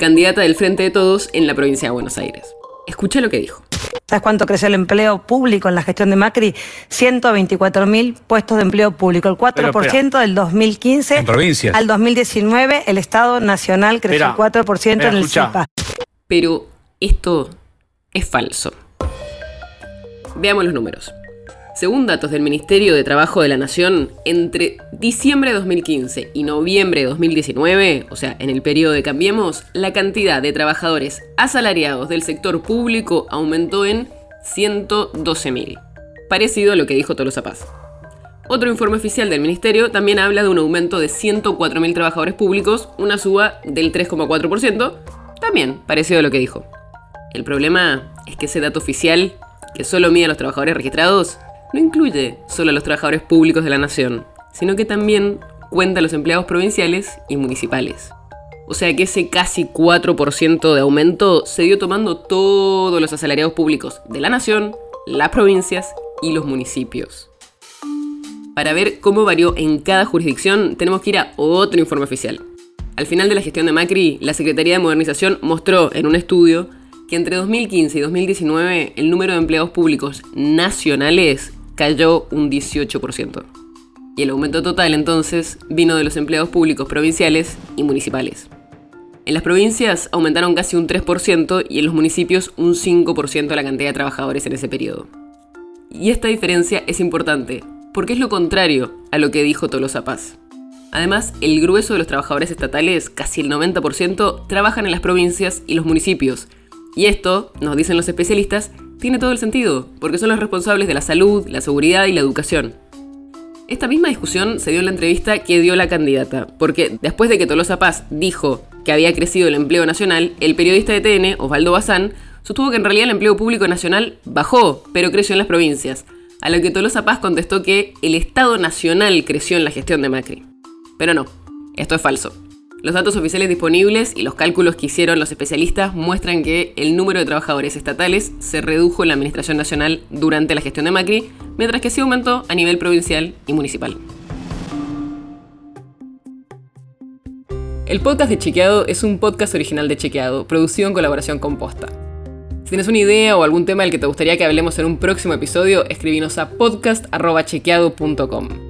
candidata del Frente de Todos en la provincia de Buenos Aires. Escucha lo que dijo. ¿Sabes cuánto creció el empleo público en la gestión de Macri? 124 mil puestos de empleo público, el 4% del 2015 En provincias. al 2019. El Estado Nacional creció Espera, el 4% en el escuchá. CIPA. Pero esto es falso. Veamos los números. Según datos del Ministerio de Trabajo de la Nación, entre diciembre de 2015 y noviembre de 2019, o sea, en el periodo de Cambiemos, la cantidad de trabajadores asalariados del sector público aumentó en 112.000. Parecido a lo que dijo Tolosa Paz. Otro informe oficial del Ministerio también habla de un aumento de 104.000 trabajadores públicos, una suba del 3,4%, también parecido a lo que dijo. El problema es que ese dato oficial, que solo mide a los trabajadores registrados, no incluye solo a los trabajadores públicos de la nación, sino que también cuenta a los empleados provinciales y municipales. O sea que ese casi 4% de aumento se dio tomando todos los asalariados públicos de la nación, las provincias y los municipios. Para ver cómo varió en cada jurisdicción, tenemos que ir a otro informe oficial. Al final de la gestión de Macri, la Secretaría de Modernización mostró en un estudio que entre 2015 y 2019 el número de empleados públicos nacionales cayó un 18%. Y el aumento total entonces vino de los empleados públicos provinciales y municipales. En las provincias aumentaron casi un 3% y en los municipios un 5% la cantidad de trabajadores en ese periodo. Y esta diferencia es importante, porque es lo contrario a lo que dijo Tolosa Paz. Además, el grueso de los trabajadores estatales, casi el 90%, trabajan en las provincias y los municipios. Y esto, nos dicen los especialistas, tiene todo el sentido, porque son los responsables de la salud, la seguridad y la educación. Esta misma discusión se dio en la entrevista que dio la candidata, porque después de que Tolosa Paz dijo que había crecido el empleo nacional, el periodista de TN, Osvaldo Bazán, sostuvo que en realidad el empleo público nacional bajó, pero creció en las provincias, a lo que Tolosa Paz contestó que el Estado Nacional creció en la gestión de Macri. Pero no, esto es falso. Los datos oficiales disponibles y los cálculos que hicieron los especialistas muestran que el número de trabajadores estatales se redujo en la Administración Nacional durante la gestión de Macri, mientras que sí aumentó a nivel provincial y municipal. El podcast de Chequeado es un podcast original de Chequeado, producido en colaboración con Posta. Si tienes una idea o algún tema del que te gustaría que hablemos en un próximo episodio, escribinos a podcast.chequeado.com.